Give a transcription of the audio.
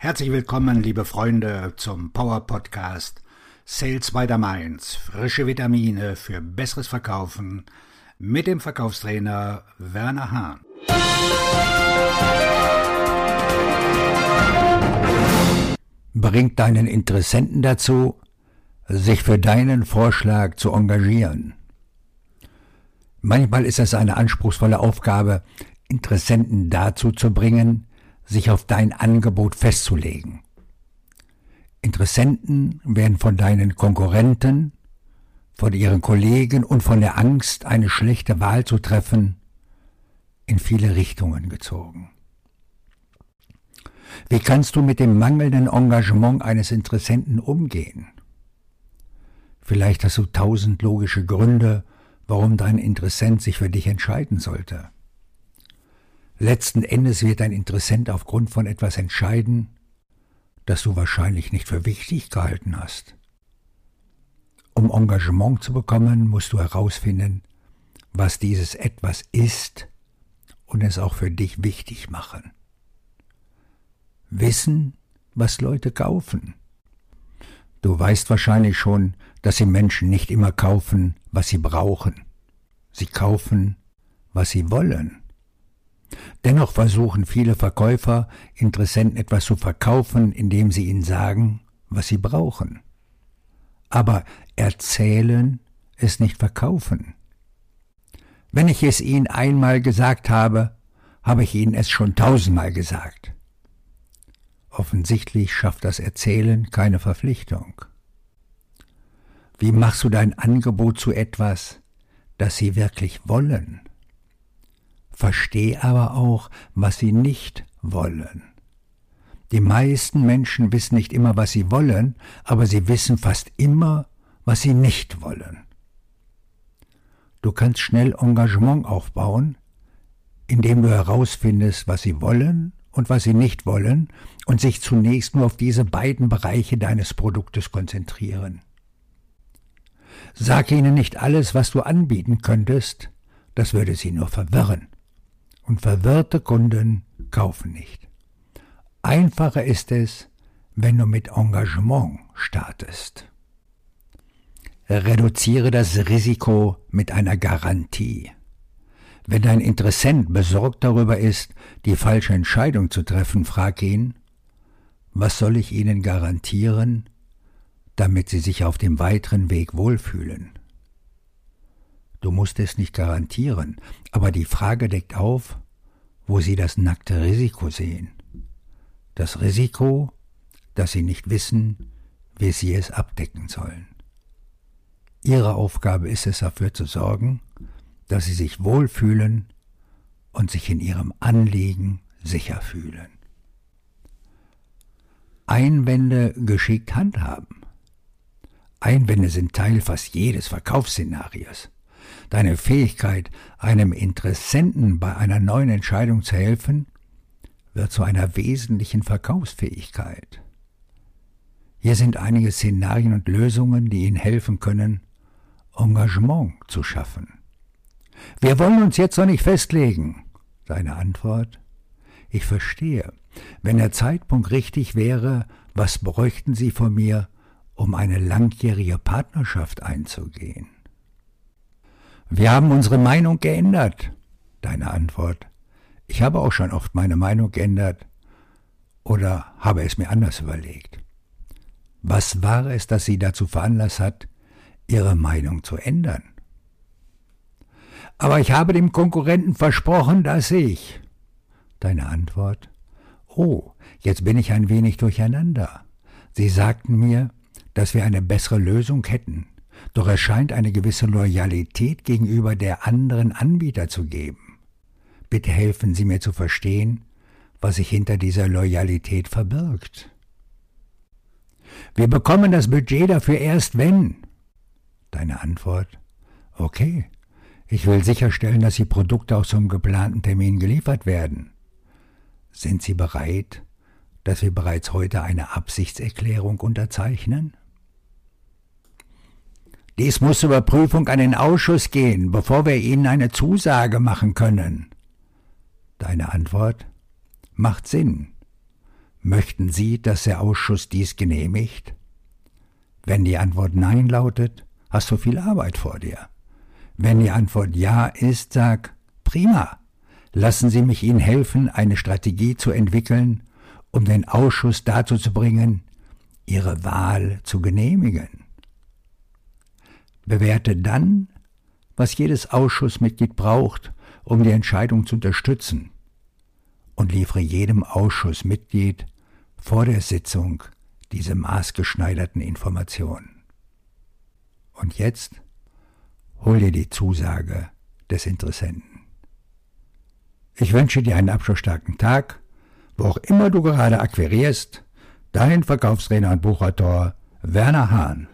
Herzlich willkommen, liebe Freunde, zum Power Podcast Sales by the Mainz. Frische Vitamine für besseres Verkaufen mit dem Verkaufstrainer Werner Hahn. Bringt deinen Interessenten dazu, sich für deinen Vorschlag zu engagieren. Manchmal ist es eine anspruchsvolle Aufgabe, Interessenten dazu zu bringen, sich auf dein Angebot festzulegen. Interessenten werden von deinen Konkurrenten, von ihren Kollegen und von der Angst, eine schlechte Wahl zu treffen, in viele Richtungen gezogen. Wie kannst du mit dem mangelnden Engagement eines Interessenten umgehen? Vielleicht hast du tausend logische Gründe, warum dein Interessent sich für dich entscheiden sollte. Letzten Endes wird ein Interessent aufgrund von etwas entscheiden, das du wahrscheinlich nicht für wichtig gehalten hast. Um Engagement zu bekommen, musst du herausfinden, was dieses etwas ist und es auch für dich wichtig machen. Wissen, was Leute kaufen. Du weißt wahrscheinlich schon, dass die Menschen nicht immer kaufen, was sie brauchen. Sie kaufen, was sie wollen. Dennoch versuchen viele Verkäufer, Interessenten etwas zu verkaufen, indem sie ihnen sagen, was sie brauchen. Aber erzählen ist nicht verkaufen. Wenn ich es ihnen einmal gesagt habe, habe ich ihnen es schon tausendmal gesagt. Offensichtlich schafft das Erzählen keine Verpflichtung. Wie machst du dein Angebot zu etwas, das sie wirklich wollen? Versteh aber auch, was sie nicht wollen. Die meisten Menschen wissen nicht immer, was sie wollen, aber sie wissen fast immer, was sie nicht wollen. Du kannst schnell Engagement aufbauen, indem du herausfindest, was sie wollen und was sie nicht wollen und sich zunächst nur auf diese beiden Bereiche deines Produktes konzentrieren. Sag ihnen nicht alles, was du anbieten könntest, das würde sie nur verwirren und verwirrte Kunden kaufen nicht. Einfacher ist es, wenn du mit Engagement startest. Reduziere das Risiko mit einer Garantie. Wenn dein Interessent besorgt darüber ist, die falsche Entscheidung zu treffen, frag ihn, was soll ich Ihnen garantieren, damit Sie sich auf dem weiteren Weg wohlfühlen? Du musst es nicht garantieren, aber die Frage deckt auf, wo Sie das nackte Risiko sehen. Das Risiko, dass Sie nicht wissen, wie Sie es abdecken sollen. Ihre Aufgabe ist es dafür zu sorgen, dass Sie sich wohlfühlen und sich in Ihrem Anliegen sicher fühlen. Einwände geschickt handhaben. Einwände sind Teil fast jedes Verkaufsszenarios. Deine Fähigkeit, einem Interessenten bei einer neuen Entscheidung zu helfen, wird zu einer wesentlichen Verkaufsfähigkeit. Hier sind einige Szenarien und Lösungen, die Ihnen helfen können, Engagement zu schaffen. Wir wollen uns jetzt noch nicht festlegen. Seine Antwort? Ich verstehe. Wenn der Zeitpunkt richtig wäre, was bräuchten Sie von mir, um eine langjährige Partnerschaft einzugehen? Wir haben unsere Meinung geändert. Deine Antwort. Ich habe auch schon oft meine Meinung geändert oder habe es mir anders überlegt. Was war es, das Sie dazu veranlasst hat, Ihre Meinung zu ändern? Aber ich habe dem Konkurrenten versprochen, dass ich. Deine Antwort. Oh, jetzt bin ich ein wenig durcheinander. Sie sagten mir, dass wir eine bessere Lösung hätten. Doch es scheint eine gewisse Loyalität gegenüber der anderen Anbieter zu geben. Bitte helfen Sie mir zu verstehen, was sich hinter dieser Loyalität verbirgt. Wir bekommen das Budget dafür erst wenn. Deine Antwort? Okay, ich will sicherstellen, dass die Produkte auch zum geplanten Termin geliefert werden. Sind Sie bereit, dass wir bereits heute eine Absichtserklärung unterzeichnen? Dies muss zur Überprüfung an den Ausschuss gehen, bevor wir Ihnen eine Zusage machen können. Deine Antwort macht Sinn. Möchten Sie, dass der Ausschuss dies genehmigt? Wenn die Antwort Nein lautet, hast du viel Arbeit vor dir. Wenn die Antwort Ja ist, sag Prima. Lassen Sie mich Ihnen helfen, eine Strategie zu entwickeln, um den Ausschuss dazu zu bringen, Ihre Wahl zu genehmigen. Bewerte dann, was jedes Ausschussmitglied braucht, um die Entscheidung zu unterstützen, und liefere jedem Ausschussmitglied vor der Sitzung diese maßgeschneiderten Informationen. Und jetzt hol dir die Zusage des Interessenten. Ich wünsche dir einen abschlussstarken Tag, wo auch immer du gerade akquirierst, dein Verkaufstrainer und Buchautor Werner Hahn.